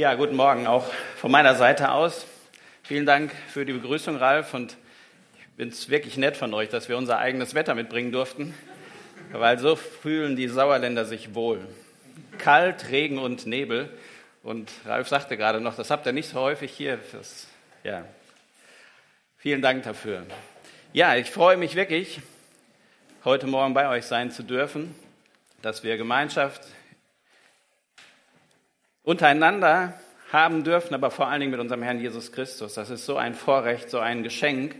Ja, guten Morgen auch von meiner Seite aus. Vielen Dank für die Begrüßung, Ralf. Und ich finde es wirklich nett von euch, dass wir unser eigenes Wetter mitbringen durften, weil so fühlen die Sauerländer sich wohl. Kalt, Regen und Nebel. Und Ralf sagte gerade noch, das habt ihr nicht so häufig hier. Das, ja. Vielen Dank dafür. Ja, ich freue mich wirklich, heute Morgen bei euch sein zu dürfen, dass wir Gemeinschaft untereinander haben dürfen, aber vor allen Dingen mit unserem Herrn Jesus Christus. Das ist so ein Vorrecht, so ein Geschenk.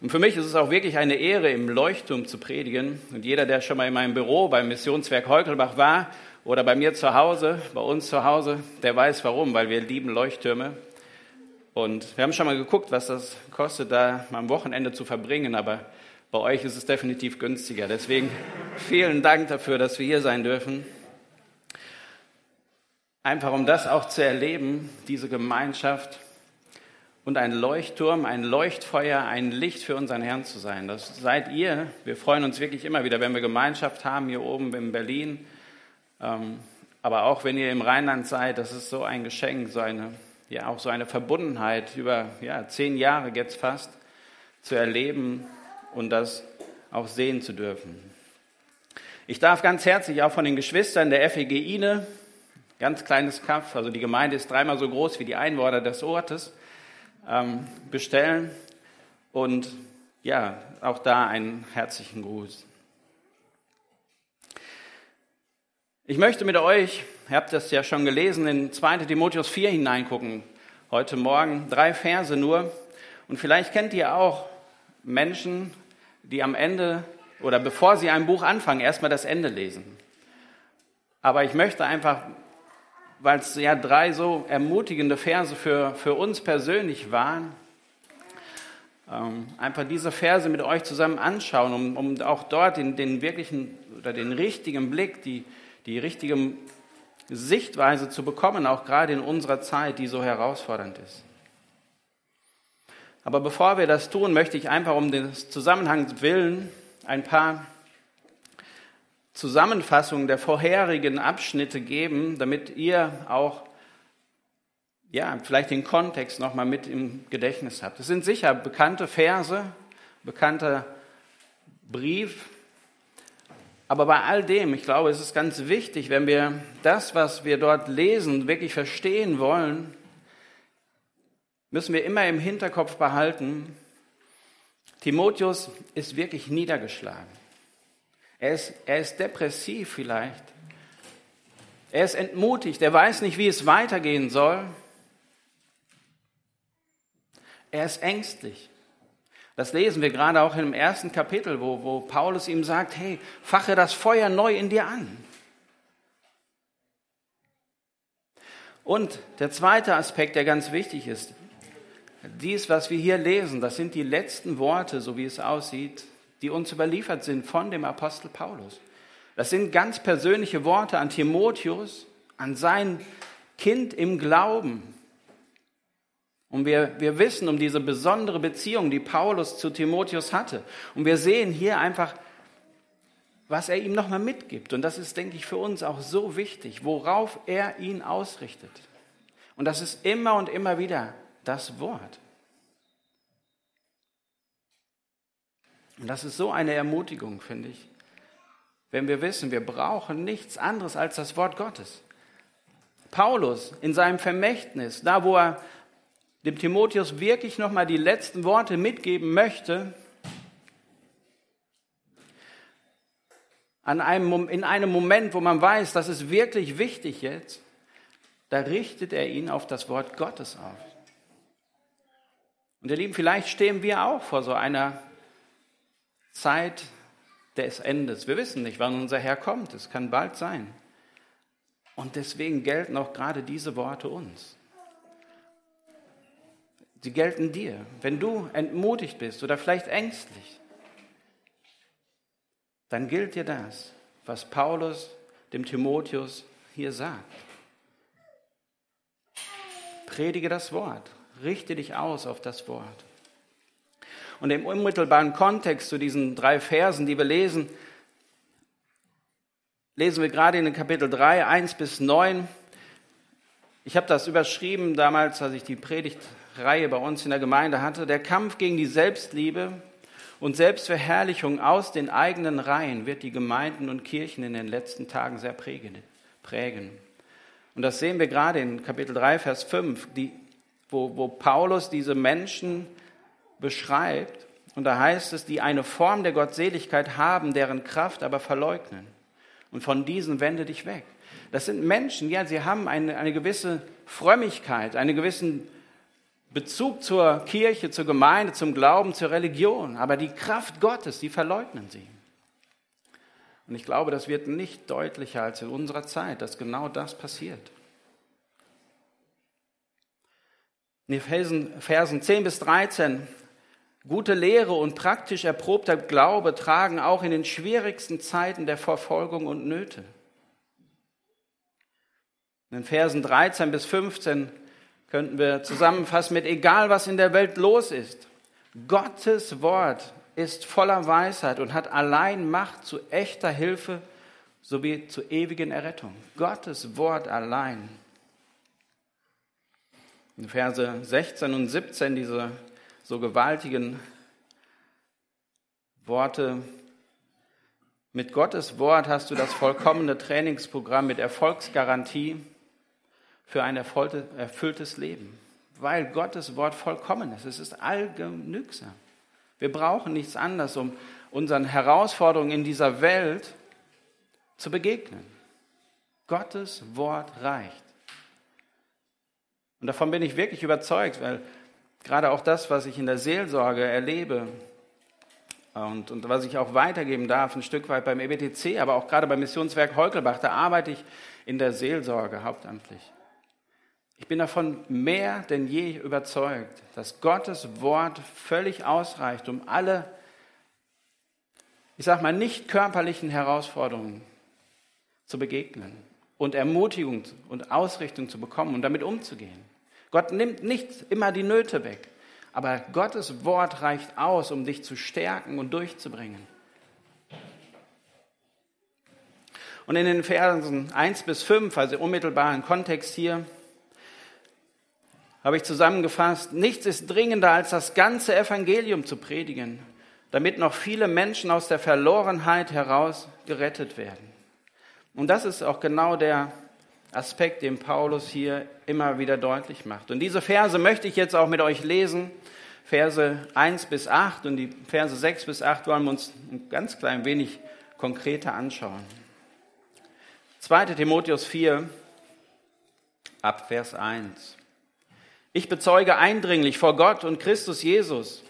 Und für mich ist es auch wirklich eine Ehre, im Leuchtturm zu predigen. Und jeder, der schon mal in meinem Büro beim Missionswerk Heukelbach war oder bei mir zu Hause, bei uns zu Hause, der weiß warum, weil wir lieben Leuchttürme. Und wir haben schon mal geguckt, was das kostet, da mal am Wochenende zu verbringen, aber bei euch ist es definitiv günstiger. Deswegen vielen Dank dafür, dass wir hier sein dürfen. Einfach um das auch zu erleben, diese Gemeinschaft und ein Leuchtturm, ein Leuchtfeuer, ein Licht für unseren Herrn zu sein. Das seid ihr. Wir freuen uns wirklich immer wieder, wenn wir Gemeinschaft haben hier oben in Berlin. Ähm, aber auch wenn ihr im Rheinland seid, das ist so ein Geschenk, so eine, ja, auch so eine Verbundenheit über ja, zehn Jahre jetzt fast zu erleben und das auch sehen zu dürfen. Ich darf ganz herzlich auch von den Geschwistern der FEG Ine ganz kleines Kaff, also die Gemeinde ist dreimal so groß wie die Einwohner des Ortes, ähm, bestellen. Und ja, auch da einen herzlichen Gruß. Ich möchte mit euch, ihr habt das ja schon gelesen, in 2 Timotheus 4 hineingucken. Heute Morgen drei Verse nur. Und vielleicht kennt ihr auch Menschen, die am Ende oder bevor sie ein Buch anfangen, erstmal das Ende lesen. Aber ich möchte einfach weil es ja drei so ermutigende Verse für, für uns persönlich waren, ähm, einfach diese Verse mit euch zusammen anschauen, um, um auch dort den, den wirklichen oder den richtigen Blick, die, die richtige Sichtweise zu bekommen, auch gerade in unserer Zeit, die so herausfordernd ist. Aber bevor wir das tun, möchte ich einfach um den Zusammenhang willen ein paar Zusammenfassung der vorherigen Abschnitte geben, damit ihr auch ja, vielleicht den Kontext nochmal mit im Gedächtnis habt. Es sind sicher bekannte Verse, bekannter Brief, aber bei all dem, ich glaube, es ist ganz wichtig, wenn wir das, was wir dort lesen, wirklich verstehen wollen, müssen wir immer im Hinterkopf behalten, Timotheus ist wirklich niedergeschlagen. Er ist, er ist depressiv vielleicht. Er ist entmutigt. Er weiß nicht, wie es weitergehen soll. Er ist ängstlich. Das lesen wir gerade auch im ersten Kapitel, wo, wo Paulus ihm sagt, hey, fache das Feuer neu in dir an. Und der zweite Aspekt, der ganz wichtig ist, dies, was wir hier lesen, das sind die letzten Worte, so wie es aussieht, die uns überliefert sind von dem Apostel Paulus. Das sind ganz persönliche Worte an Timotheus, an sein Kind im Glauben. Und wir, wir wissen um diese besondere Beziehung, die Paulus zu Timotheus hatte. Und wir sehen hier einfach, was er ihm nochmal mitgibt. Und das ist, denke ich, für uns auch so wichtig, worauf er ihn ausrichtet. Und das ist immer und immer wieder das Wort. Und das ist so eine Ermutigung, finde ich. Wenn wir wissen, wir brauchen nichts anderes als das Wort Gottes. Paulus in seinem Vermächtnis, da wo er dem Timotheus wirklich nochmal die letzten Worte mitgeben möchte, an einem, in einem Moment, wo man weiß, das ist wirklich wichtig jetzt, da richtet er ihn auf das Wort Gottes auf. Und ihr Lieben, vielleicht stehen wir auch vor so einer Zeit des Endes. Wir wissen nicht, wann unser Herr kommt. Es kann bald sein. Und deswegen gelten auch gerade diese Worte uns. Sie gelten dir. Wenn du entmutigt bist oder vielleicht ängstlich, dann gilt dir das, was Paulus dem Timotheus hier sagt. Predige das Wort, richte dich aus auf das Wort. Und im unmittelbaren Kontext zu diesen drei Versen, die wir lesen, lesen wir gerade in Kapitel 3, 1 bis 9, Ich habe das überschrieben damals, als ich die Predigtreihe bei uns in der Gemeinde hatte. Der Kampf gegen die Selbstliebe und Selbstverherrlichung aus den eigenen Reihen wird die Gemeinden und Kirchen in den letzten Tagen sehr prägen. Und das sehen wir gerade in Kapitel 3, Vers 5, die, wo, wo Paulus diese Menschen beschreibt. Und da heißt es, die eine Form der Gottseligkeit haben, deren Kraft aber verleugnen. Und von diesen wende dich weg. Das sind Menschen, ja, sie haben eine, eine gewisse Frömmigkeit, einen gewissen Bezug zur Kirche, zur Gemeinde, zum Glauben, zur Religion. Aber die Kraft Gottes, die verleugnen sie. Und ich glaube, das wird nicht deutlicher als in unserer Zeit, dass genau das passiert. In den Versen, Versen 10 bis 13 Gute Lehre und praktisch erprobter Glaube tragen auch in den schwierigsten Zeiten der Verfolgung und Nöte. In den Versen 13 bis 15 könnten wir zusammenfassen mit, egal was in der Welt los ist, Gottes Wort ist voller Weisheit und hat allein Macht zu echter Hilfe sowie zur ewigen Errettung. Gottes Wort allein. In Verse 16 und 17 diese so gewaltigen Worte. Mit Gottes Wort hast du das vollkommene Trainingsprogramm mit Erfolgsgarantie für ein erfülltes Leben, weil Gottes Wort vollkommen ist. Es ist allgenügsam. Wir brauchen nichts anderes, um unseren Herausforderungen in dieser Welt zu begegnen. Gottes Wort reicht. Und davon bin ich wirklich überzeugt, weil gerade auch das, was ich in der Seelsorge erlebe und, und was ich auch weitergeben darf, ein Stück weit beim EBTC, aber auch gerade beim Missionswerk Heukelbach, da arbeite ich in der Seelsorge hauptamtlich. Ich bin davon mehr denn je überzeugt, dass Gottes Wort völlig ausreicht, um alle, ich sag mal, nicht körperlichen Herausforderungen zu begegnen und Ermutigung und Ausrichtung zu bekommen und damit umzugehen. Gott nimmt nicht immer die Nöte weg, aber Gottes Wort reicht aus, um dich zu stärken und durchzubringen. Und in den Versen 1 bis 5, also unmittelbaren Kontext hier, habe ich zusammengefasst, nichts ist dringender als das ganze Evangelium zu predigen, damit noch viele Menschen aus der Verlorenheit heraus gerettet werden. Und das ist auch genau der Aspekt, den Paulus hier immer wieder deutlich macht. Und diese Verse möchte ich jetzt auch mit euch lesen. Verse 1 bis 8 und die Verse 6 bis 8 wollen wir uns ein ganz klein wenig konkreter anschauen. 2. Timotheus 4, ab Vers 1. Ich bezeuge eindringlich vor Gott und Christus Jesus,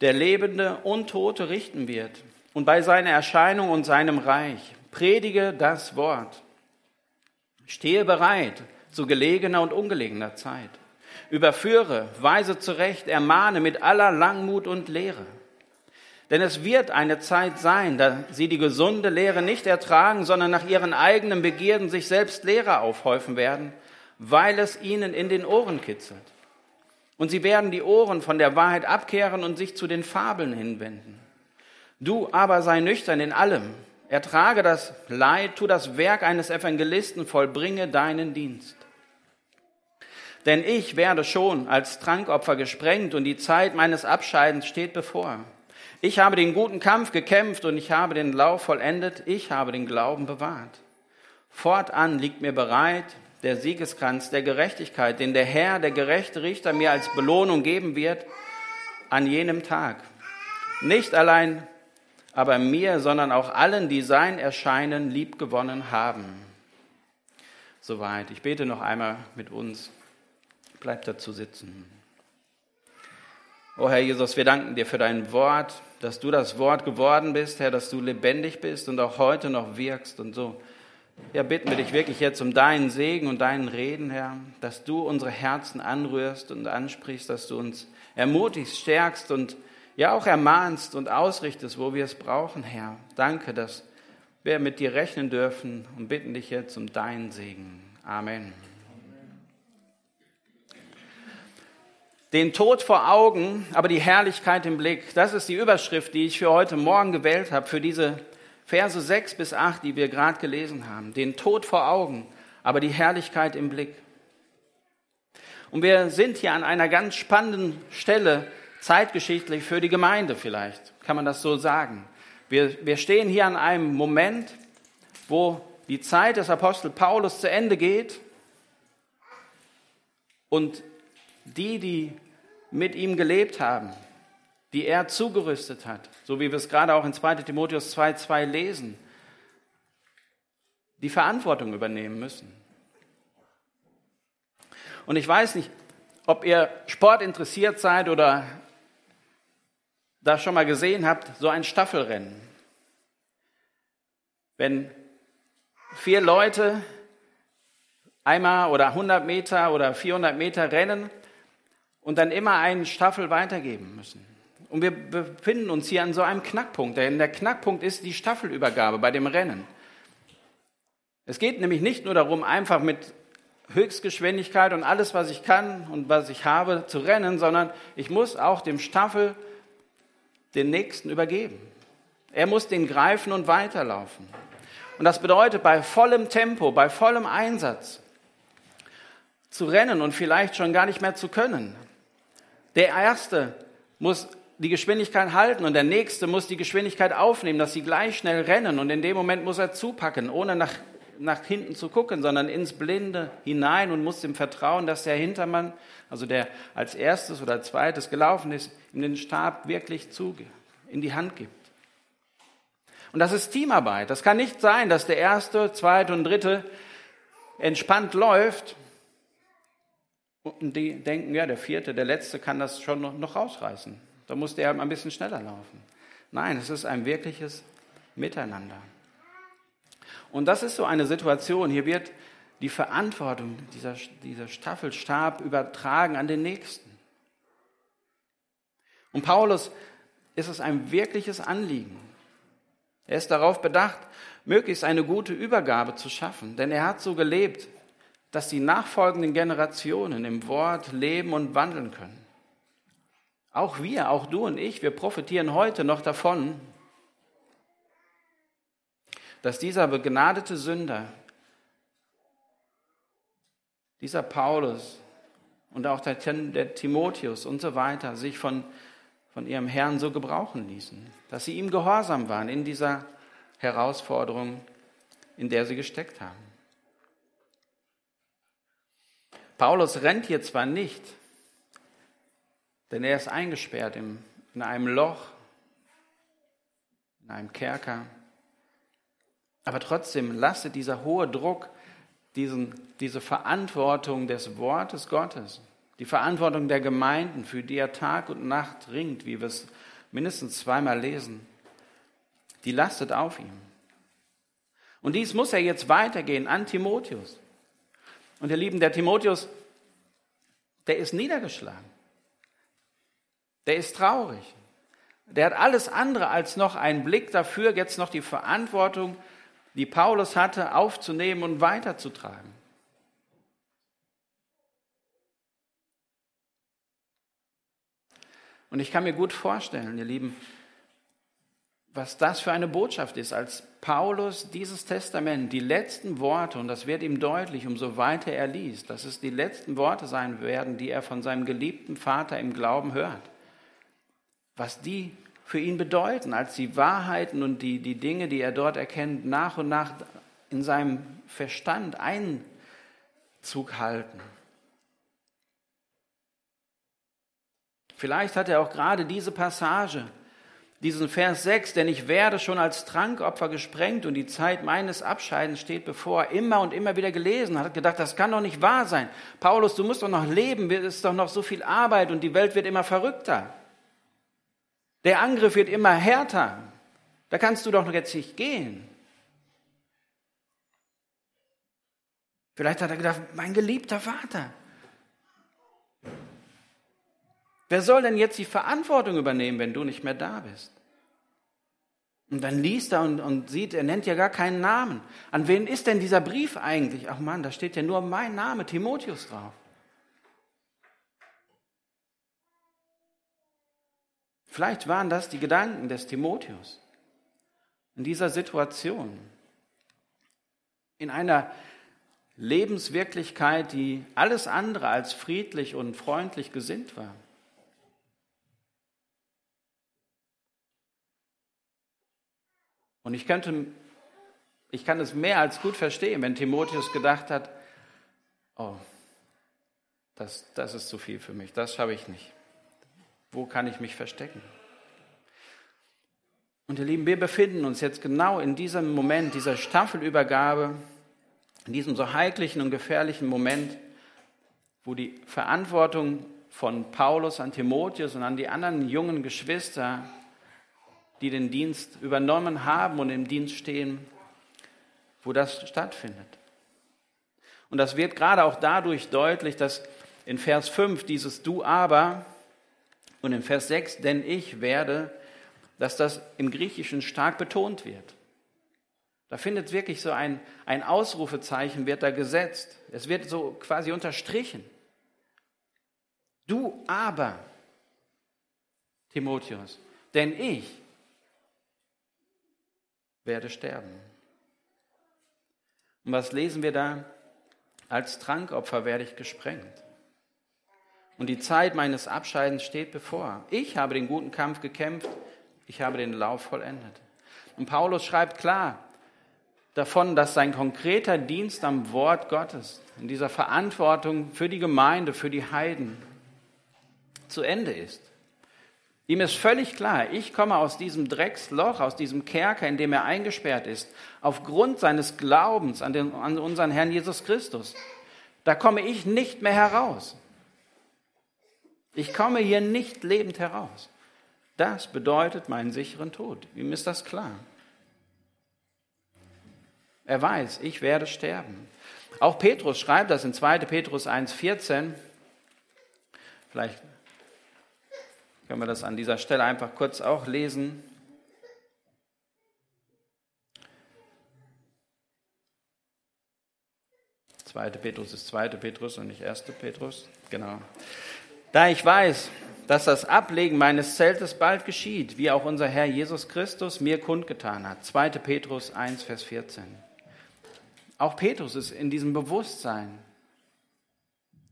der Lebende und Tote richten wird und bei seiner Erscheinung und seinem Reich predige das Wort. Stehe bereit zu gelegener und ungelegener Zeit. Überführe, weise zurecht, ermahne mit aller Langmut und Lehre. Denn es wird eine Zeit sein, da sie die gesunde Lehre nicht ertragen, sondern nach ihren eigenen Begierden sich selbst Lehrer aufhäufen werden, weil es ihnen in den Ohren kitzelt. Und sie werden die Ohren von der Wahrheit abkehren und sich zu den Fabeln hinwenden. Du aber sei nüchtern in allem, Ertrage das Leid, tu das Werk eines Evangelisten, vollbringe deinen Dienst. Denn ich werde schon als Trankopfer gesprengt und die Zeit meines Abscheidens steht bevor. Ich habe den guten Kampf gekämpft und ich habe den Lauf vollendet, ich habe den Glauben bewahrt. Fortan liegt mir bereit der Siegeskranz der Gerechtigkeit, den der Herr, der gerechte Richter, mir als Belohnung geben wird an jenem Tag. Nicht allein aber mir, sondern auch allen, die sein Erscheinen liebgewonnen haben. Soweit. Ich bete noch einmal mit uns. Bleibt dazu sitzen. O Herr Jesus, wir danken dir für dein Wort, dass du das Wort geworden bist, Herr, dass du lebendig bist und auch heute noch wirkst und so. Ja, bitten wir dich wirklich jetzt um deinen Segen und deinen Reden, Herr, dass du unsere Herzen anrührst und ansprichst, dass du uns ermutigst, stärkst und ja auch ermahnst und ausrichtest, wo wir es brauchen, Herr. Danke, dass wir mit dir rechnen dürfen und bitten dich jetzt um deinen Segen. Amen. Den Tod vor Augen, aber die Herrlichkeit im Blick. Das ist die Überschrift, die ich für heute Morgen gewählt habe, für diese Verse 6 bis 8, die wir gerade gelesen haben. Den Tod vor Augen, aber die Herrlichkeit im Blick. Und wir sind hier an einer ganz spannenden Stelle, zeitgeschichtlich für die Gemeinde vielleicht, kann man das so sagen. Wir, wir stehen hier an einem Moment, wo die Zeit des Apostel Paulus zu Ende geht und die, die mit ihm gelebt haben, die er zugerüstet hat, so wie wir es gerade auch in 2 Timotheus 2.2 lesen, die Verantwortung übernehmen müssen. Und ich weiß nicht, ob ihr Sport interessiert seid oder das schon mal gesehen habt, so ein Staffelrennen. Wenn vier Leute einmal oder 100 Meter oder 400 Meter rennen und dann immer einen Staffel weitergeben müssen. Und wir befinden uns hier an so einem Knackpunkt, denn der Knackpunkt ist die Staffelübergabe bei dem Rennen. Es geht nämlich nicht nur darum, einfach mit Höchstgeschwindigkeit und alles, was ich kann und was ich habe, zu rennen, sondern ich muss auch dem Staffel den Nächsten übergeben. Er muss den greifen und weiterlaufen. Und das bedeutet, bei vollem Tempo, bei vollem Einsatz zu rennen und vielleicht schon gar nicht mehr zu können. Der Erste muss die Geschwindigkeit halten und der Nächste muss die Geschwindigkeit aufnehmen, dass sie gleich schnell rennen und in dem Moment muss er zupacken, ohne nach, nach hinten zu gucken, sondern ins Blinde hinein und muss dem vertrauen, dass der Hintermann, also der als erstes oder zweites gelaufen ist, ihm den Stab wirklich zu, in die Hand gibt. Und das ist Teamarbeit. Das kann nicht sein, dass der erste, zweite und dritte entspannt läuft und die denken, ja, der vierte, der letzte kann das schon noch, noch rausreißen. Da muss der ein bisschen schneller laufen. Nein, es ist ein wirkliches Miteinander. Und das ist so eine Situation. Hier wird die Verantwortung, dieser, dieser Staffelstab übertragen an den Nächsten. Und Paulus ist es ein wirkliches Anliegen, er ist darauf bedacht, möglichst eine gute Übergabe zu schaffen, denn er hat so gelebt, dass die nachfolgenden Generationen im Wort leben und wandeln können. Auch wir, auch du und ich, wir profitieren heute noch davon, dass dieser begnadete Sünder, dieser Paulus und auch der, der Timotheus und so weiter sich von von ihrem Herrn so gebrauchen ließen, dass sie ihm gehorsam waren in dieser Herausforderung, in der sie gesteckt haben. Paulus rennt hier zwar nicht, denn er ist eingesperrt in einem Loch, in einem Kerker, aber trotzdem lastet dieser hohe Druck diesen, diese Verantwortung des Wortes Gottes die Verantwortung der Gemeinden, für die er Tag und Nacht ringt, wie wir es mindestens zweimal lesen, die lastet auf ihm. Und dies muss er jetzt weitergehen an Timotheus. Und ihr Lieben, der Timotheus, der ist niedergeschlagen. Der ist traurig. Der hat alles andere als noch einen Blick dafür, jetzt noch die Verantwortung, die Paulus hatte, aufzunehmen und weiterzutragen. Und ich kann mir gut vorstellen, ihr Lieben, was das für eine Botschaft ist, als Paulus dieses Testament, die letzten Worte, und das wird ihm deutlich, umso weiter er liest, dass es die letzten Worte sein werden, die er von seinem geliebten Vater im Glauben hört. Was die für ihn bedeuten, als die Wahrheiten und die, die Dinge, die er dort erkennt, nach und nach in seinem Verstand Einzug halten. Vielleicht hat er auch gerade diese Passage, diesen Vers 6, denn ich werde schon als Trankopfer gesprengt und die Zeit meines Abscheidens steht bevor, immer und immer wieder gelesen, hat gedacht, das kann doch nicht wahr sein. Paulus, du musst doch noch leben, es ist doch noch so viel Arbeit und die Welt wird immer verrückter. Der Angriff wird immer härter. Da kannst du doch jetzt nicht gehen. Vielleicht hat er gedacht, mein geliebter Vater, Wer soll denn jetzt die Verantwortung übernehmen, wenn du nicht mehr da bist? Und dann liest er und, und, sieht, er nennt ja gar keinen Namen. An wen ist denn dieser Brief eigentlich? Ach Mann, da steht ja nur mein Name, Timotheus drauf. Vielleicht waren das die Gedanken des Timotheus in dieser Situation. In einer Lebenswirklichkeit, die alles andere als friedlich und freundlich gesinnt war. Und ich könnte, ich kann es mehr als gut verstehen, wenn Timotheus gedacht hat, oh, das, das ist zu viel für mich, das schaffe ich nicht. Wo kann ich mich verstecken? Und ihr Lieben, wir befinden uns jetzt genau in diesem Moment, dieser Staffelübergabe, in diesem so heiklichen und gefährlichen Moment, wo die Verantwortung von Paulus an Timotheus und an die anderen jungen Geschwister, die den Dienst übernommen haben und im Dienst stehen, wo das stattfindet. Und das wird gerade auch dadurch deutlich, dass in Vers 5 dieses Du aber und in Vers 6, denn ich werde, dass das im Griechischen stark betont wird. Da findet wirklich so ein, ein Ausrufezeichen, wird da gesetzt. Es wird so quasi unterstrichen. Du aber, Timotheus, denn ich werde sterben. Und was lesen wir da? Als Trankopfer werde ich gesprengt. Und die Zeit meines Abscheidens steht bevor. Ich habe den guten Kampf gekämpft, ich habe den Lauf vollendet. Und Paulus schreibt klar davon, dass sein konkreter Dienst am Wort Gottes, in dieser Verantwortung für die Gemeinde, für die Heiden, zu Ende ist. Ihm ist völlig klar, ich komme aus diesem Drecksloch, aus diesem Kerker, in dem er eingesperrt ist, aufgrund seines Glaubens an, den, an unseren Herrn Jesus Christus. Da komme ich nicht mehr heraus. Ich komme hier nicht lebend heraus. Das bedeutet meinen sicheren Tod. Ihm ist das klar. Er weiß, ich werde sterben. Auch Petrus schreibt das in 2. Petrus 1,14. Vielleicht können wir das an dieser Stelle einfach kurz auch lesen. Zweite Petrus ist zweite Petrus und nicht erste Petrus. Genau. Da ich weiß, dass das Ablegen meines Zeltes bald geschieht, wie auch unser Herr Jesus Christus mir kundgetan hat. 2. Petrus 1, Vers 14. Auch Petrus ist in diesem Bewusstsein.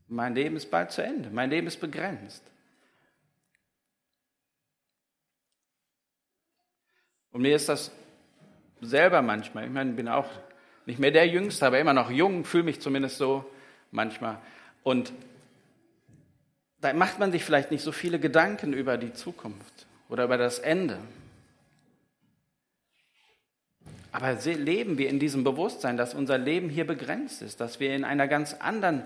Mein Leben ist bald zu Ende. Mein Leben ist begrenzt. Und mir ist das selber manchmal, ich meine, ich bin auch nicht mehr der Jüngste, aber immer noch jung, fühle mich zumindest so manchmal. Und da macht man sich vielleicht nicht so viele Gedanken über die Zukunft oder über das Ende. Aber leben wir in diesem Bewusstsein, dass unser Leben hier begrenzt ist, dass wir in einer ganz anderen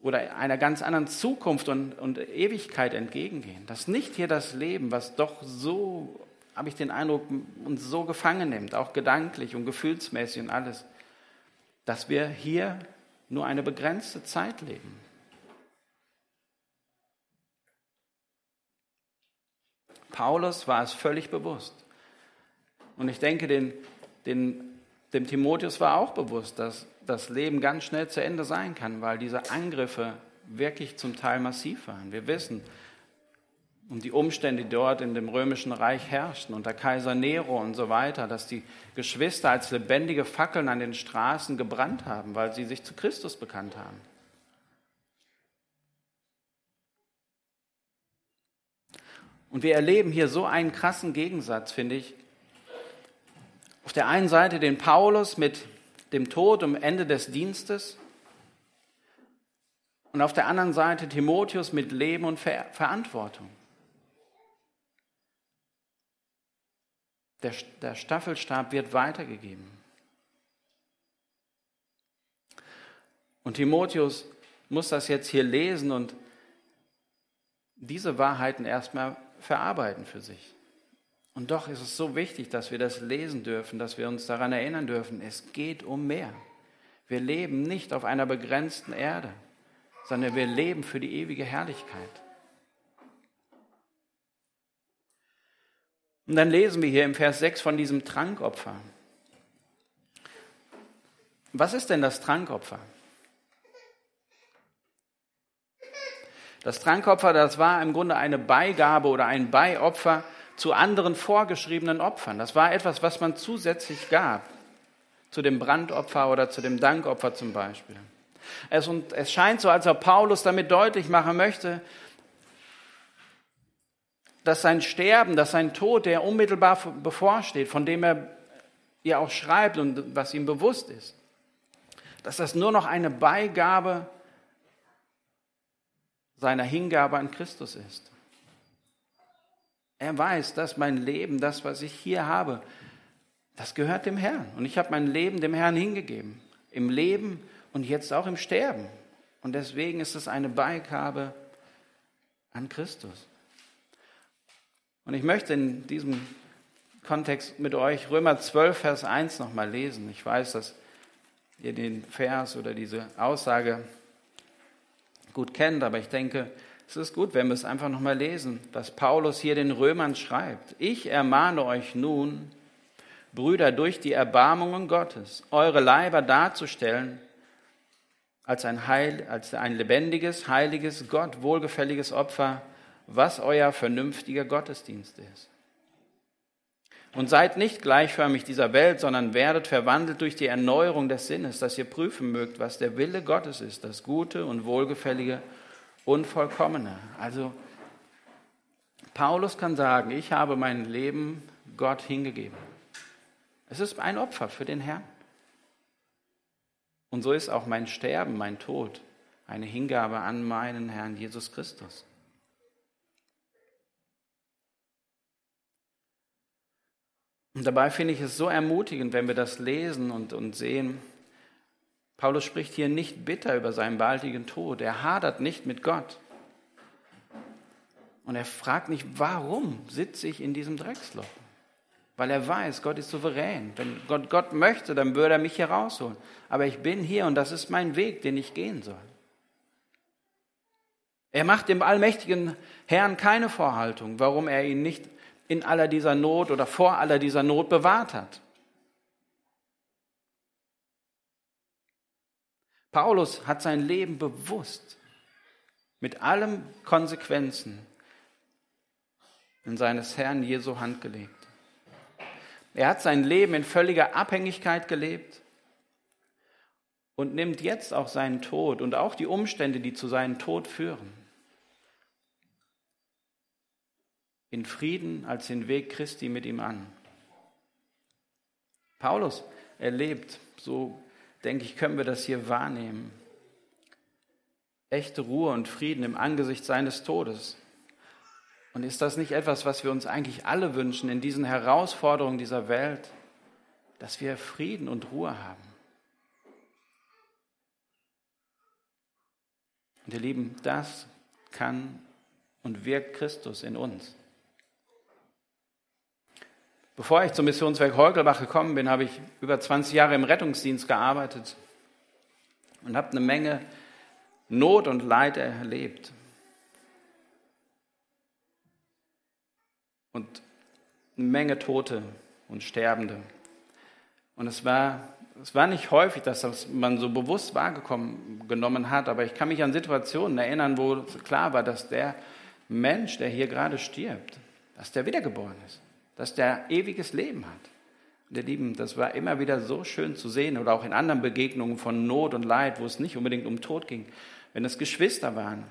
oder einer ganz anderen Zukunft und, und Ewigkeit entgegengehen. Dass nicht hier das Leben, was doch so, habe ich den Eindruck, uns so gefangen nimmt, auch gedanklich und gefühlsmäßig und alles, dass wir hier nur eine begrenzte Zeit leben. Paulus war es völlig bewusst. Und ich denke, den, den, dem Timotheus war auch bewusst, dass das Leben ganz schnell zu Ende sein kann, weil diese Angriffe wirklich zum Teil massiv waren. Wir wissen um die Umstände, die dort in dem römischen Reich herrschten, unter Kaiser Nero und so weiter, dass die Geschwister als lebendige Fackeln an den Straßen gebrannt haben, weil sie sich zu Christus bekannt haben. Und wir erleben hier so einen krassen Gegensatz, finde ich. Auf der einen Seite den Paulus mit dem Tod am Ende des Dienstes und auf der anderen Seite Timotheus mit Leben und Ver Verantwortung. Der, der Staffelstab wird weitergegeben. Und Timotheus muss das jetzt hier lesen und diese Wahrheiten erstmal verarbeiten für sich. Und doch ist es so wichtig, dass wir das lesen dürfen, dass wir uns daran erinnern dürfen, es geht um mehr. Wir leben nicht auf einer begrenzten Erde, sondern wir leben für die ewige Herrlichkeit. Und dann lesen wir hier im Vers 6 von diesem Trankopfer. Was ist denn das Trankopfer? Das Trankopfer, das war im Grunde eine Beigabe oder ein Beiopfer zu anderen vorgeschriebenen Opfern. Das war etwas, was man zusätzlich gab zu dem Brandopfer oder zu dem Dankopfer zum Beispiel. Es, und es scheint so, als ob Paulus damit deutlich machen möchte, dass sein Sterben, dass sein Tod, der unmittelbar bevorsteht, von dem er ja auch schreibt und was ihm bewusst ist, dass das nur noch eine Beigabe seiner Hingabe an Christus ist. Er weiß, dass mein Leben, das, was ich hier habe, das gehört dem Herrn. Und ich habe mein Leben dem Herrn hingegeben. Im Leben und jetzt auch im Sterben. Und deswegen ist es eine Beigabe an Christus. Und ich möchte in diesem Kontext mit euch Römer 12, Vers 1 nochmal lesen. Ich weiß, dass ihr den Vers oder diese Aussage gut kennt, aber ich denke, es ist gut, wenn wir es einfach nochmal lesen, was Paulus hier den Römern schreibt. Ich ermahne euch nun, Brüder, durch die Erbarmungen Gottes, eure Leiber darzustellen als ein, Heil, als ein lebendiges, heiliges, Gott wohlgefälliges Opfer, was euer vernünftiger Gottesdienst ist. Und seid nicht gleichförmig dieser Welt, sondern werdet verwandelt durch die Erneuerung des Sinnes, dass ihr prüfen mögt, was der Wille Gottes ist, das Gute und Wohlgefällige und Vollkommene. Also Paulus kann sagen, ich habe mein Leben Gott hingegeben. Es ist ein Opfer für den Herrn. Und so ist auch mein Sterben, mein Tod, eine Hingabe an meinen Herrn Jesus Christus. Und dabei finde ich es so ermutigend, wenn wir das lesen und, und sehen. Paulus spricht hier nicht bitter über seinen baldigen Tod. Er hadert nicht mit Gott. Und er fragt nicht, warum sitze ich in diesem Drecksloch? Weil er weiß, Gott ist souverän. Wenn Gott, Gott möchte, dann würde er mich hier rausholen. Aber ich bin hier und das ist mein Weg, den ich gehen soll. Er macht dem allmächtigen Herrn keine Vorhaltung, warum er ihn nicht in aller dieser Not oder vor aller dieser Not bewahrt hat. Paulus hat sein Leben bewusst mit allen Konsequenzen in seines Herrn Jesu Hand gelegt. Er hat sein Leben in völliger Abhängigkeit gelebt und nimmt jetzt auch seinen Tod und auch die Umstände, die zu seinem Tod führen, in Frieden als den Weg Christi mit ihm an. Paulus erlebt, so denke ich, können wir das hier wahrnehmen, echte Ruhe und Frieden im Angesicht seines Todes. Und ist das nicht etwas, was wir uns eigentlich alle wünschen in diesen Herausforderungen dieser Welt, dass wir Frieden und Ruhe haben? Und ihr Lieben, das kann und wirkt Christus in uns. Bevor ich zum Missionswerk Heugelbach gekommen bin, habe ich über 20 Jahre im Rettungsdienst gearbeitet und habe eine Menge Not und Leid erlebt. und eine Menge Tote und Sterbende. Und es war, es war nicht häufig, dass das man so bewusst wahrgenommen hat, aber ich kann mich an Situationen erinnern, wo klar war, dass der Mensch, der hier gerade stirbt, dass der wiedergeboren ist, dass der ewiges Leben hat. Und ihr Lieben, das war immer wieder so schön zu sehen oder auch in anderen Begegnungen von Not und Leid, wo es nicht unbedingt um Tod ging, wenn es Geschwister waren,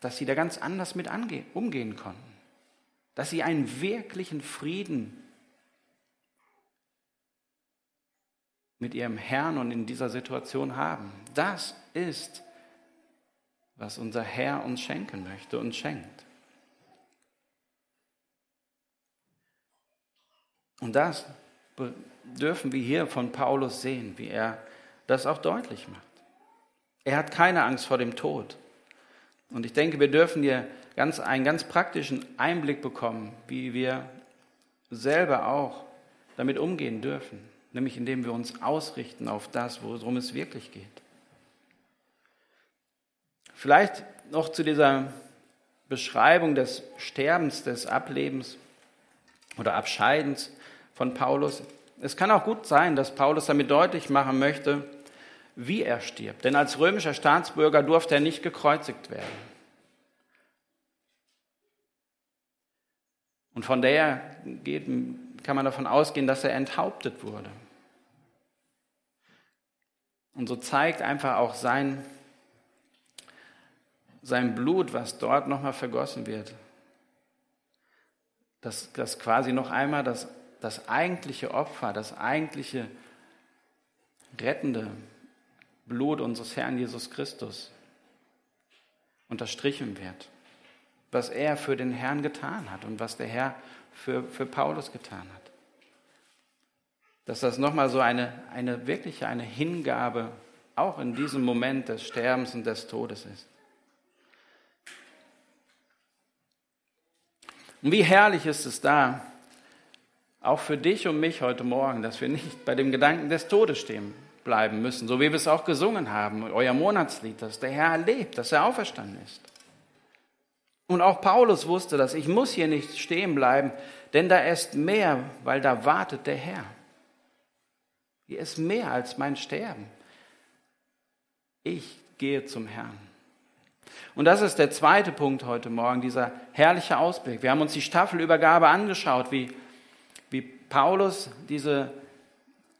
dass sie da ganz anders mit umgehen konnten dass sie einen wirklichen Frieden mit ihrem Herrn und in dieser Situation haben. Das ist, was unser Herr uns schenken möchte und schenkt. Und das dürfen wir hier von Paulus sehen, wie er das auch deutlich macht. Er hat keine Angst vor dem Tod. Und ich denke, wir dürfen hier ganz, einen ganz praktischen Einblick bekommen, wie wir selber auch damit umgehen dürfen, nämlich indem wir uns ausrichten auf das, worum es wirklich geht. Vielleicht noch zu dieser Beschreibung des Sterbens, des Ablebens oder Abscheidens von Paulus. Es kann auch gut sein, dass Paulus damit deutlich machen möchte, wie er stirbt. Denn als römischer Staatsbürger durfte er nicht gekreuzigt werden. Und von der geht, kann man davon ausgehen, dass er enthauptet wurde. Und so zeigt einfach auch sein, sein Blut, was dort nochmal vergossen wird, dass, dass quasi noch einmal das, das eigentliche Opfer, das eigentliche rettende Blut unseres Herrn Jesus Christus unterstrichen wird. Was er für den Herrn getan hat und was der Herr für, für Paulus getan hat. Dass das nochmal so eine, eine wirkliche, eine Hingabe auch in diesem Moment des Sterbens und des Todes ist. Und wie herrlich ist es da, auch für dich und mich heute Morgen, dass wir nicht bei dem Gedanken des Todes stehen bleiben müssen, so wie wir es auch gesungen haben, euer Monatslied, dass der Herr lebt, dass er auferstanden ist. Und auch Paulus wusste das, ich muss hier nicht stehen bleiben, denn da ist mehr, weil da wartet der Herr. Hier ist mehr als mein Sterben. Ich gehe zum Herrn. Und das ist der zweite Punkt heute Morgen, dieser herrliche Ausblick. Wir haben uns die Staffelübergabe angeschaut, wie, wie Paulus diese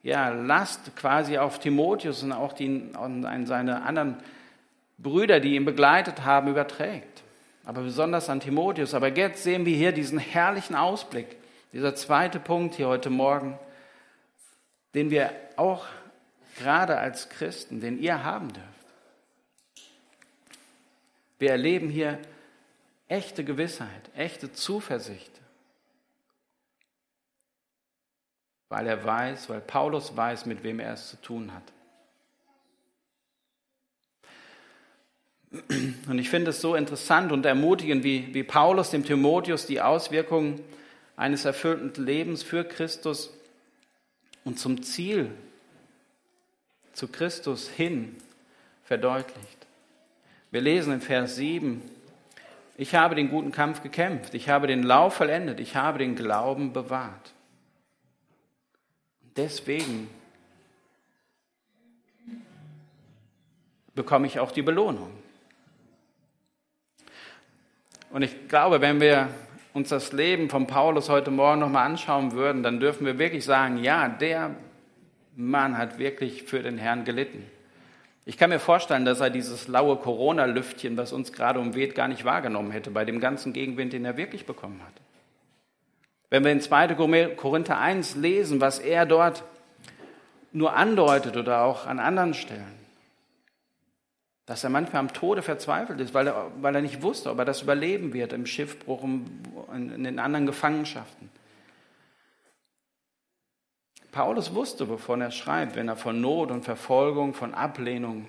ja, Last quasi auf Timotheus und auch die, und seine anderen Brüder, die ihn begleitet haben, überträgt. Aber besonders an Timotheus. Aber jetzt sehen wir hier diesen herrlichen Ausblick, dieser zweite Punkt hier heute Morgen, den wir auch gerade als Christen, den ihr haben dürft. Wir erleben hier echte Gewissheit, echte Zuversicht, weil er weiß, weil Paulus weiß, mit wem er es zu tun hat. Und ich finde es so interessant und ermutigend, wie, wie Paulus dem Timotheus die Auswirkungen eines erfüllten Lebens für Christus und zum Ziel, zu Christus hin, verdeutlicht. Wir lesen in Vers 7, ich habe den guten Kampf gekämpft, ich habe den Lauf vollendet, ich habe den Glauben bewahrt. Deswegen bekomme ich auch die Belohnung. Und ich glaube, wenn wir uns das Leben von Paulus heute Morgen nochmal anschauen würden, dann dürfen wir wirklich sagen, ja, der Mann hat wirklich für den Herrn gelitten. Ich kann mir vorstellen, dass er dieses laue Corona-Lüftchen, was uns gerade umweht, gar nicht wahrgenommen hätte bei dem ganzen Gegenwind, den er wirklich bekommen hat. Wenn wir in 2. Korinther 1 lesen, was er dort nur andeutet oder auch an anderen Stellen, dass er manchmal am Tode verzweifelt ist, weil er, weil er nicht wusste, ob er das überleben wird im Schiffbruch, in den anderen Gefangenschaften. Paulus wusste, wovon er schreibt, wenn er von Not und Verfolgung, von Ablehnung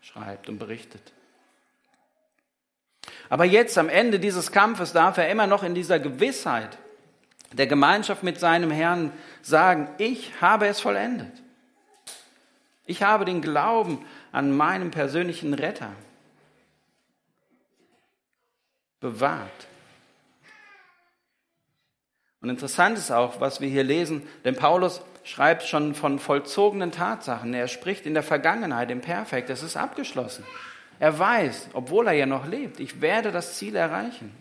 schreibt und berichtet. Aber jetzt am Ende dieses Kampfes darf er immer noch in dieser Gewissheit der Gemeinschaft mit seinem Herrn sagen, ich habe es vollendet. Ich habe den Glauben an meinen persönlichen Retter bewahrt. Und interessant ist auch, was wir hier lesen, denn Paulus schreibt schon von vollzogenen Tatsachen. Er spricht in der Vergangenheit, im Perfekt. Es ist abgeschlossen. Er weiß, obwohl er ja noch lebt, ich werde das Ziel erreichen.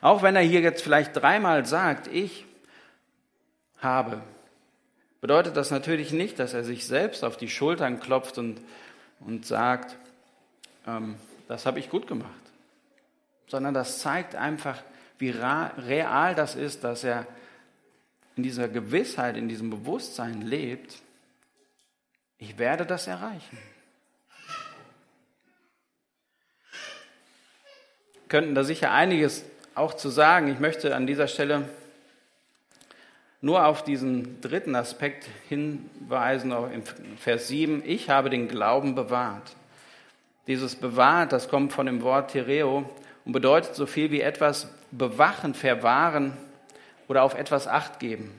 Auch wenn er hier jetzt vielleicht dreimal sagt, ich habe, bedeutet das natürlich nicht, dass er sich selbst auf die Schultern klopft und, und sagt, ähm, das habe ich gut gemacht, sondern das zeigt einfach, wie real das ist, dass er in dieser Gewissheit, in diesem Bewusstsein lebt, ich werde das erreichen. Könnten da sicher einiges auch zu sagen. Ich möchte an dieser Stelle nur auf diesen dritten Aspekt hinweisen, auch in Vers 7. Ich habe den Glauben bewahrt. Dieses bewahrt, das kommt von dem Wort Tereo und bedeutet so viel wie etwas bewachen, verwahren oder auf etwas Acht geben.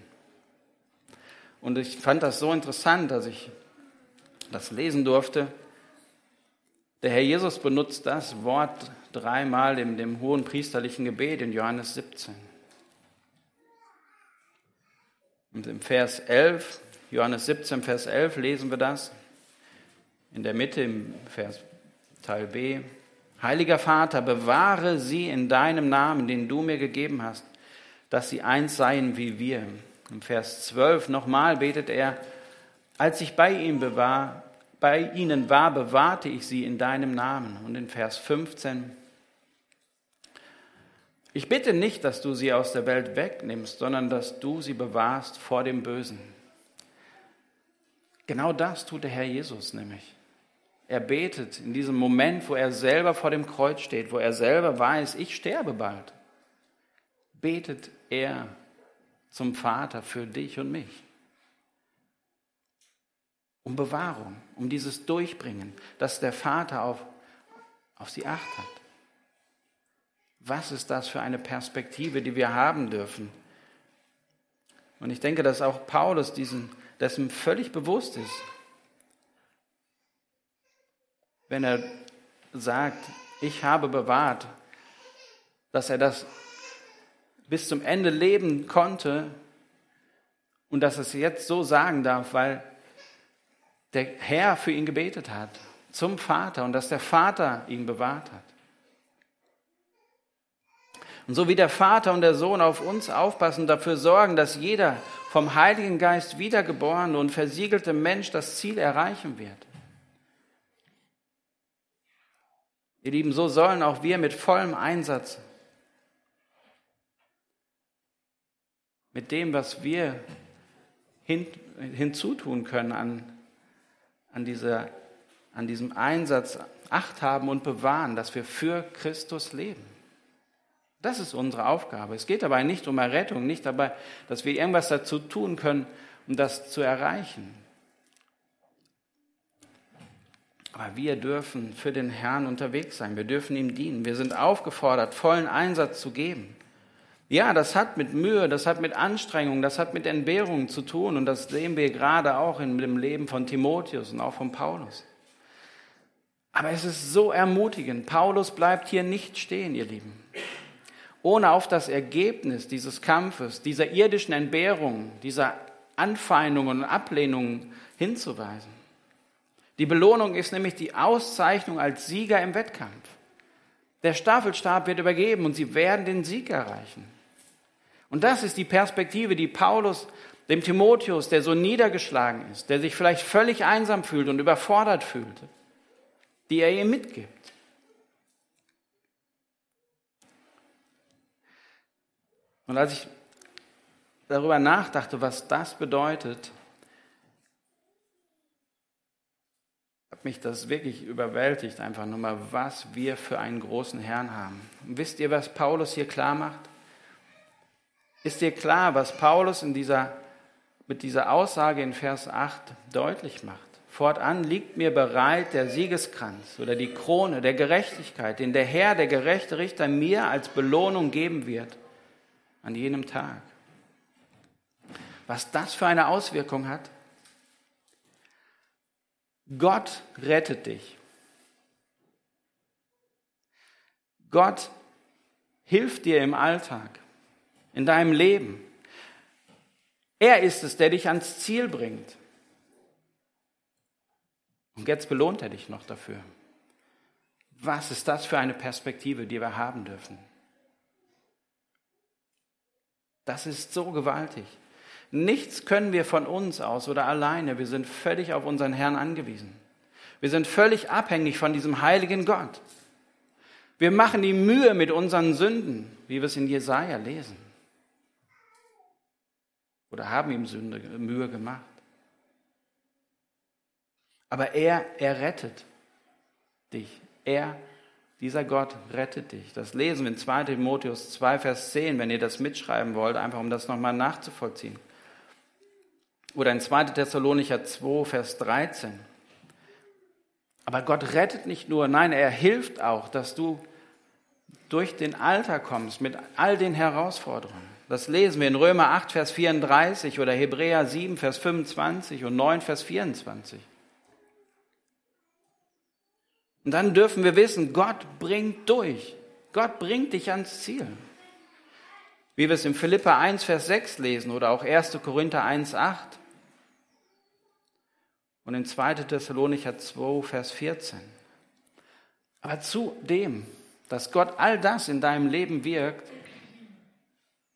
Und ich fand das so interessant, dass ich das lesen durfte. Der Herr Jesus benutzt das Wort dreimal in dem hohen priesterlichen Gebet in Johannes 17. Und im Vers 11, Johannes 17, Vers 11 lesen wir das. In der Mitte im Vers Teil B. Heiliger Vater, bewahre sie in deinem Namen, den du mir gegeben hast, dass sie eins seien wie wir. Im Vers 12 nochmal betet er, Als ich bei, ihm bewahr, bei ihnen war, bewahrte ich sie in deinem Namen. Und in Vers 15, ich bitte nicht, dass du sie aus der Welt wegnimmst, sondern dass du sie bewahrst vor dem Bösen. Genau das tut der Herr Jesus nämlich. Er betet in diesem Moment, wo er selber vor dem Kreuz steht, wo er selber weiß, ich sterbe bald. Betet er zum Vater für dich und mich. Um Bewahrung, um dieses Durchbringen, dass der Vater auf, auf sie Acht hat. Was ist das für eine Perspektive, die wir haben dürfen? Und ich denke, dass auch Paulus diesen, dessen völlig bewusst ist, wenn er sagt, ich habe bewahrt, dass er das bis zum Ende leben konnte und dass er es jetzt so sagen darf, weil der Herr für ihn gebetet hat, zum Vater und dass der Vater ihn bewahrt hat. Und so wie der Vater und der Sohn auf uns aufpassen, dafür sorgen, dass jeder vom Heiligen Geist wiedergeborene und versiegelte Mensch das Ziel erreichen wird. Ihr Lieben, so sollen auch wir mit vollem Einsatz, mit dem, was wir hin, hinzutun können an, an, dieser, an diesem Einsatz, Acht haben und bewahren, dass wir für Christus leben. Das ist unsere Aufgabe. Es geht dabei nicht um Errettung, nicht dabei, dass wir irgendwas dazu tun können, um das zu erreichen. Aber wir dürfen für den Herrn unterwegs sein. Wir dürfen ihm dienen. Wir sind aufgefordert, vollen Einsatz zu geben. Ja, das hat mit Mühe, das hat mit Anstrengung, das hat mit Entbehrungen zu tun. Und das sehen wir gerade auch in dem Leben von Timotheus und auch von Paulus. Aber es ist so ermutigend. Paulus bleibt hier nicht stehen, ihr Lieben. Ohne auf das Ergebnis dieses Kampfes, dieser irdischen Entbehrung, dieser Anfeindungen und Ablehnungen hinzuweisen. Die Belohnung ist nämlich die Auszeichnung als Sieger im Wettkampf. Der Staffelstab wird übergeben und sie werden den Sieg erreichen. Und das ist die Perspektive, die Paulus dem Timotheus, der so niedergeschlagen ist, der sich vielleicht völlig einsam fühlt und überfordert fühlte, die er ihm mitgibt. Und als ich darüber nachdachte, was das bedeutet, hat mich das wirklich überwältigt, einfach nur mal, was wir für einen großen Herrn haben. Und wisst ihr, was Paulus hier klar macht? Ist dir klar, was Paulus in dieser, mit dieser Aussage in Vers 8 deutlich macht? Fortan liegt mir bereit der Siegeskranz oder die Krone der Gerechtigkeit, den der Herr, der gerechte Richter, mir als Belohnung geben wird an jenem Tag. Was das für eine Auswirkung hat? Gott rettet dich. Gott hilft dir im Alltag, in deinem Leben. Er ist es, der dich ans Ziel bringt. Und jetzt belohnt er dich noch dafür. Was ist das für eine Perspektive, die wir haben dürfen? Das ist so gewaltig. Nichts können wir von uns aus oder alleine. Wir sind völlig auf unseren Herrn angewiesen. Wir sind völlig abhängig von diesem heiligen Gott. Wir machen die Mühe mit unseren Sünden, wie wir es in Jesaja lesen. Oder haben ihm Sünde, Mühe gemacht. Aber er, er rettet dich. Er, dieser Gott rettet dich. Das lesen wir in 2 Timotheus 2, Vers 10, wenn ihr das mitschreiben wollt, einfach um das nochmal nachzuvollziehen. Oder in 2. Thessalonicher 2, Vers 13. Aber Gott rettet nicht nur, nein, er hilft auch, dass du durch den Alter kommst mit all den Herausforderungen. Das lesen wir in Römer 8, Vers 34 oder Hebräer 7, Vers 25 und 9, Vers 24. Und dann dürfen wir wissen, Gott bringt durch. Gott bringt dich ans Ziel. Wie wir es in Philippa 1, Vers 6 lesen oder auch 1. Korinther 1, 8 und in 2. Thessalonicher 2, Vers 14. Aber zu dem, dass Gott all das in deinem Leben wirkt,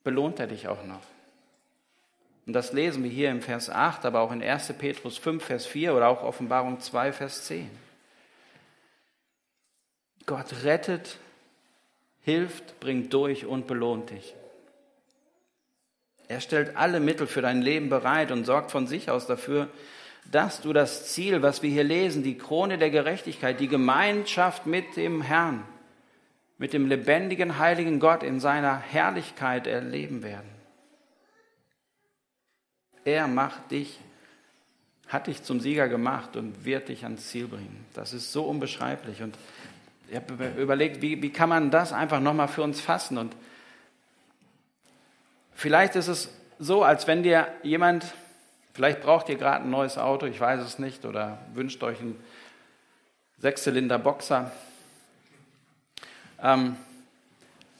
belohnt er dich auch noch. Und das lesen wir hier im Vers 8, aber auch in 1. Petrus 5, Vers 4 oder auch Offenbarung 2, Vers 10. Gott rettet, hilft, bringt durch und belohnt dich. Er stellt alle Mittel für dein Leben bereit und sorgt von sich aus dafür, dass du das Ziel, was wir hier lesen, die Krone der Gerechtigkeit, die Gemeinschaft mit dem Herrn, mit dem lebendigen, heiligen Gott in seiner Herrlichkeit erleben werden. Er macht dich, hat dich zum Sieger gemacht und wird dich ans Ziel bringen. Das ist so unbeschreiblich. Und ich habe überlegt, wie, wie kann man das einfach nochmal für uns fassen? Und vielleicht ist es so, als wenn dir jemand, vielleicht braucht ihr gerade ein neues Auto, ich weiß es nicht, oder wünscht euch einen Sechszylinder-Boxer. Ähm,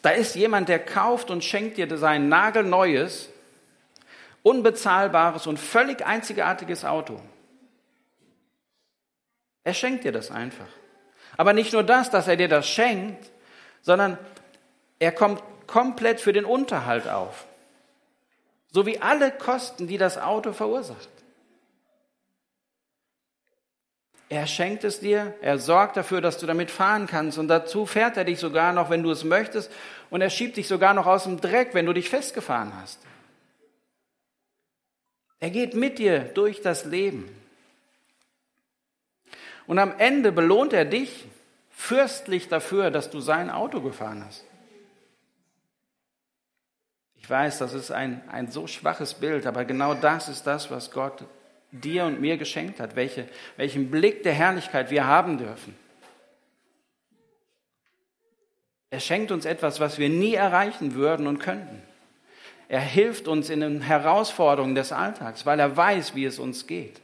da ist jemand, der kauft und schenkt dir sein nagelneues unbezahlbares und völlig einzigartiges Auto. Er schenkt dir das einfach. Aber nicht nur das, dass er dir das schenkt, sondern er kommt komplett für den Unterhalt auf. So wie alle Kosten, die das Auto verursacht. Er schenkt es dir, er sorgt dafür, dass du damit fahren kannst und dazu fährt er dich sogar noch, wenn du es möchtest und er schiebt dich sogar noch aus dem Dreck, wenn du dich festgefahren hast. Er geht mit dir durch das Leben. Und am Ende belohnt er dich fürstlich dafür, dass du sein Auto gefahren hast. Ich weiß, das ist ein, ein so schwaches Bild, aber genau das ist das, was Gott dir und mir geschenkt hat, welche, welchen Blick der Herrlichkeit wir haben dürfen. Er schenkt uns etwas, was wir nie erreichen würden und könnten. Er hilft uns in den Herausforderungen des Alltags, weil er weiß, wie es uns geht.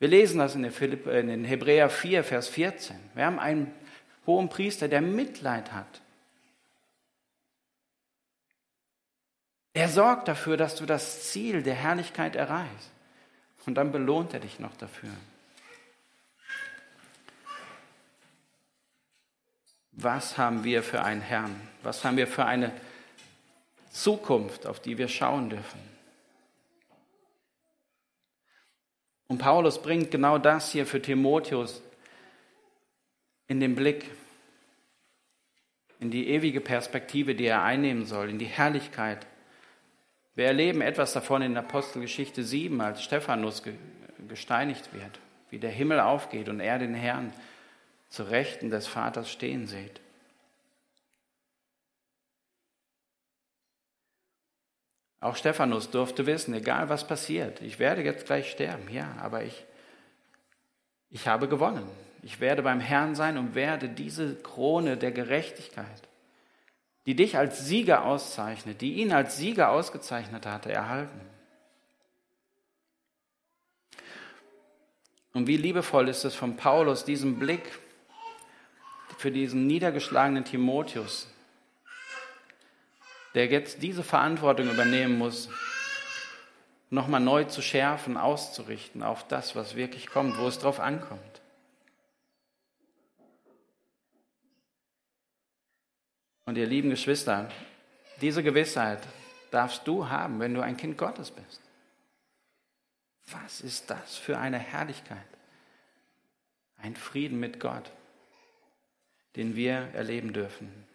Wir lesen das in, den Hebräer 4, Vers 14. Wir haben einen hohen Priester, der Mitleid hat. Er sorgt dafür, dass du das Ziel der Herrlichkeit erreichst. Und dann belohnt er dich noch dafür. Was haben wir für einen Herrn? Was haben wir für eine Zukunft, auf die wir schauen dürfen. Und Paulus bringt genau das hier für Timotheus in den Blick, in die ewige Perspektive, die er einnehmen soll, in die Herrlichkeit. Wir erleben etwas davon in Apostelgeschichte 7, als Stephanus gesteinigt wird, wie der Himmel aufgeht und er den Herrn zu Rechten des Vaters stehen sieht. Auch Stephanus durfte wissen, egal was passiert, ich werde jetzt gleich sterben, ja, aber ich, ich habe gewonnen. Ich werde beim Herrn sein und werde diese Krone der Gerechtigkeit, die dich als Sieger auszeichnet, die ihn als Sieger ausgezeichnet hatte, erhalten. Und wie liebevoll ist es von Paulus, diesen Blick für diesen niedergeschlagenen Timotheus, der jetzt diese Verantwortung übernehmen muss, nochmal neu zu schärfen, auszurichten auf das, was wirklich kommt, wo es drauf ankommt. Und ihr lieben Geschwister, diese Gewissheit darfst du haben, wenn du ein Kind Gottes bist. Was ist das für eine Herrlichkeit? Ein Frieden mit Gott, den wir erleben dürfen.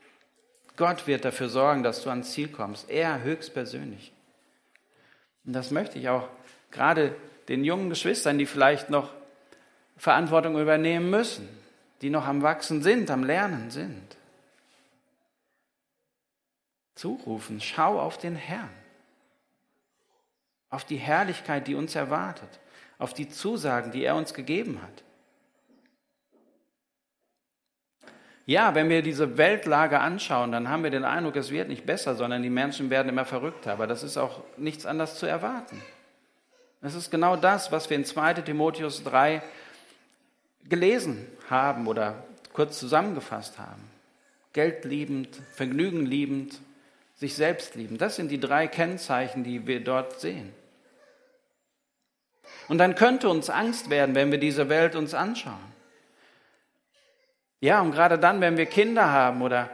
Gott wird dafür sorgen, dass du ans Ziel kommst. Er höchstpersönlich. Und das möchte ich auch gerade den jungen Geschwistern, die vielleicht noch Verantwortung übernehmen müssen, die noch am Wachsen sind, am Lernen sind, zurufen. Schau auf den Herrn, auf die Herrlichkeit, die uns erwartet, auf die Zusagen, die er uns gegeben hat. Ja, wenn wir diese Weltlage anschauen, dann haben wir den Eindruck, es wird nicht besser, sondern die Menschen werden immer verrückter. Aber das ist auch nichts anderes zu erwarten. Das ist genau das, was wir in 2 Timotheus 3 gelesen haben oder kurz zusammengefasst haben. Geld liebend, Vergnügen liebend, sich selbst liebend. Das sind die drei Kennzeichen, die wir dort sehen. Und dann könnte uns Angst werden, wenn wir diese Welt uns anschauen. Ja, und gerade dann, wenn wir Kinder haben oder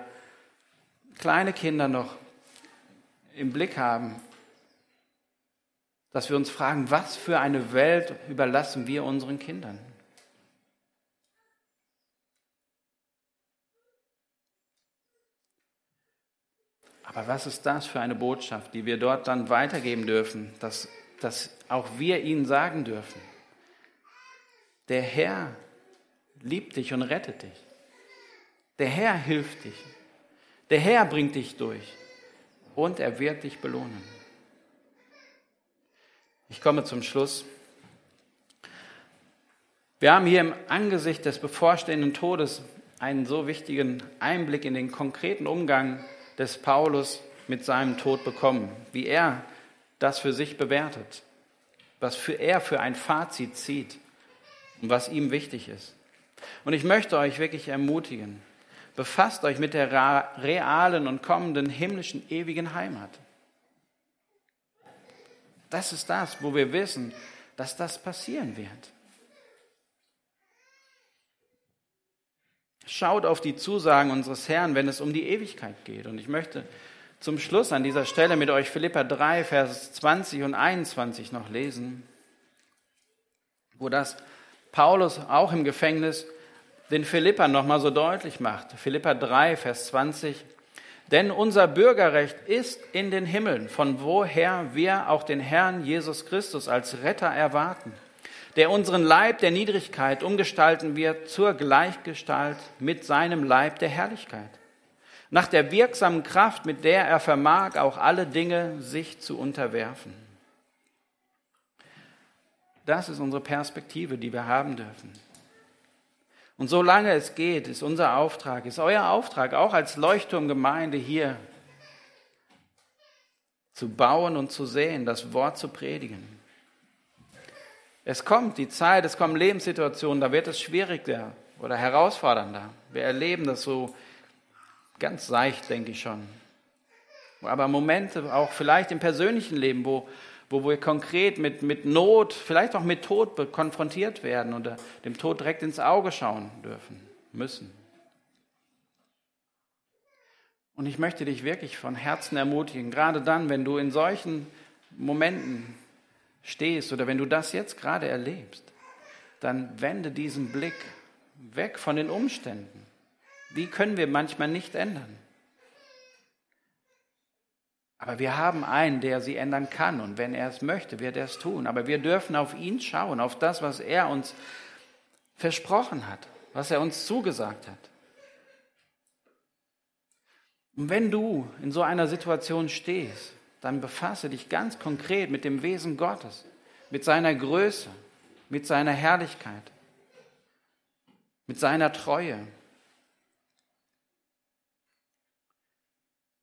kleine Kinder noch im Blick haben, dass wir uns fragen, was für eine Welt überlassen wir unseren Kindern? Aber was ist das für eine Botschaft, die wir dort dann weitergeben dürfen, dass, dass auch wir ihnen sagen dürfen? Der Herr liebt dich und rettet dich. Der Herr hilft dich. Der Herr bringt dich durch. Und er wird dich belohnen. Ich komme zum Schluss. Wir haben hier im Angesicht des bevorstehenden Todes einen so wichtigen Einblick in den konkreten Umgang des Paulus mit seinem Tod bekommen, wie er das für sich bewertet, was für er für ein Fazit zieht und was ihm wichtig ist. Und ich möchte euch wirklich ermutigen, befasst euch mit der realen und kommenden himmlischen ewigen Heimat. Das ist das, wo wir wissen, dass das passieren wird. Schaut auf die Zusagen unseres Herrn, wenn es um die Ewigkeit geht. Und ich möchte zum Schluss an dieser Stelle mit euch Philippa 3, Vers 20 und 21 noch lesen, wo das Paulus auch im Gefängnis den Philippa nochmal so deutlich macht. Philippa 3, Vers 20. Denn unser Bürgerrecht ist in den Himmeln, von woher wir auch den Herrn Jesus Christus als Retter erwarten der unseren Leib der Niedrigkeit umgestalten wird zur Gleichgestalt mit seinem Leib der Herrlichkeit. Nach der wirksamen Kraft, mit der er vermag, auch alle Dinge sich zu unterwerfen. Das ist unsere Perspektive, die wir haben dürfen. Und solange es geht, ist unser Auftrag, ist euer Auftrag, auch als Leuchtturmgemeinde hier, zu bauen und zu sehen, das Wort zu predigen. Es kommt die Zeit, es kommen Lebenssituationen, da wird es schwieriger oder herausfordernder. Wir erleben das so ganz seicht, denke ich schon. Aber Momente auch vielleicht im persönlichen Leben, wo, wo wir konkret mit, mit Not, vielleicht auch mit Tod konfrontiert werden oder dem Tod direkt ins Auge schauen dürfen, müssen. Und ich möchte dich wirklich von Herzen ermutigen, gerade dann, wenn du in solchen Momenten stehst oder wenn du das jetzt gerade erlebst, dann wende diesen Blick weg von den Umständen. Die können wir manchmal nicht ändern. Aber wir haben einen, der sie ändern kann. Und wenn er es möchte, wird er es tun. Aber wir dürfen auf ihn schauen, auf das, was er uns versprochen hat, was er uns zugesagt hat. Und wenn du in so einer Situation stehst, dann befasse dich ganz konkret mit dem Wesen Gottes, mit seiner Größe, mit seiner Herrlichkeit, mit seiner Treue.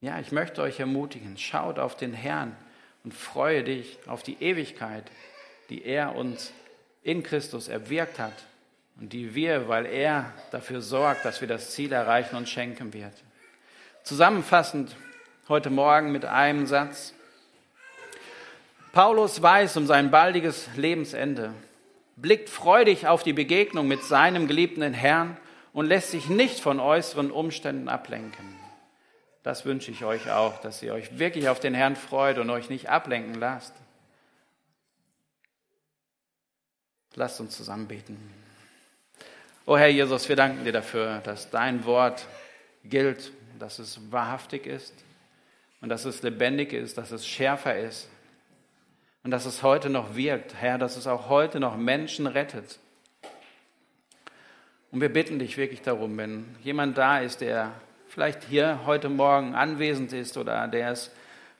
Ja, ich möchte euch ermutigen, schaut auf den Herrn und freue dich auf die Ewigkeit, die er uns in Christus erwirkt hat und die wir, weil er dafür sorgt, dass wir das Ziel erreichen, uns schenken wird. Zusammenfassend heute Morgen mit einem Satz. Paulus weiß um sein baldiges Lebensende, blickt freudig auf die Begegnung mit seinem geliebten Herrn und lässt sich nicht von äußeren Umständen ablenken. Das wünsche ich euch auch, dass ihr euch wirklich auf den Herrn freut und euch nicht ablenken lasst. Lasst uns zusammen beten. O Herr Jesus, wir danken dir dafür, dass dein Wort gilt, dass es wahrhaftig ist und dass es lebendig ist, dass es schärfer ist und dass es heute noch wirkt, Herr, dass es auch heute noch Menschen rettet. Und wir bitten dich wirklich darum, wenn jemand da ist, der vielleicht hier heute Morgen anwesend ist oder der es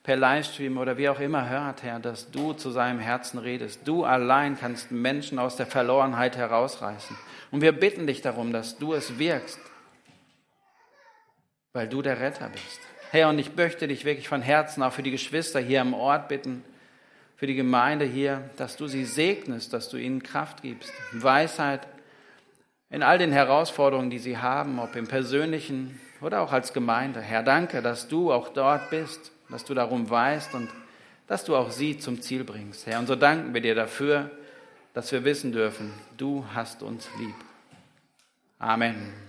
per Livestream oder wie auch immer hört, Herr, dass du zu seinem Herzen redest. Du allein kannst Menschen aus der Verlorenheit herausreißen. Und wir bitten dich darum, dass du es wirkst, weil du der Retter bist. Herr, und ich möchte dich wirklich von Herzen auch für die Geschwister hier am Ort bitten, für die Gemeinde hier, dass du sie segnest, dass du ihnen Kraft gibst, Weisheit in all den Herausforderungen, die sie haben, ob im persönlichen oder auch als Gemeinde. Herr, danke, dass du auch dort bist, dass du darum weißt und dass du auch sie zum Ziel bringst. Herr, und so danken wir dir dafür, dass wir wissen dürfen, du hast uns lieb. Amen.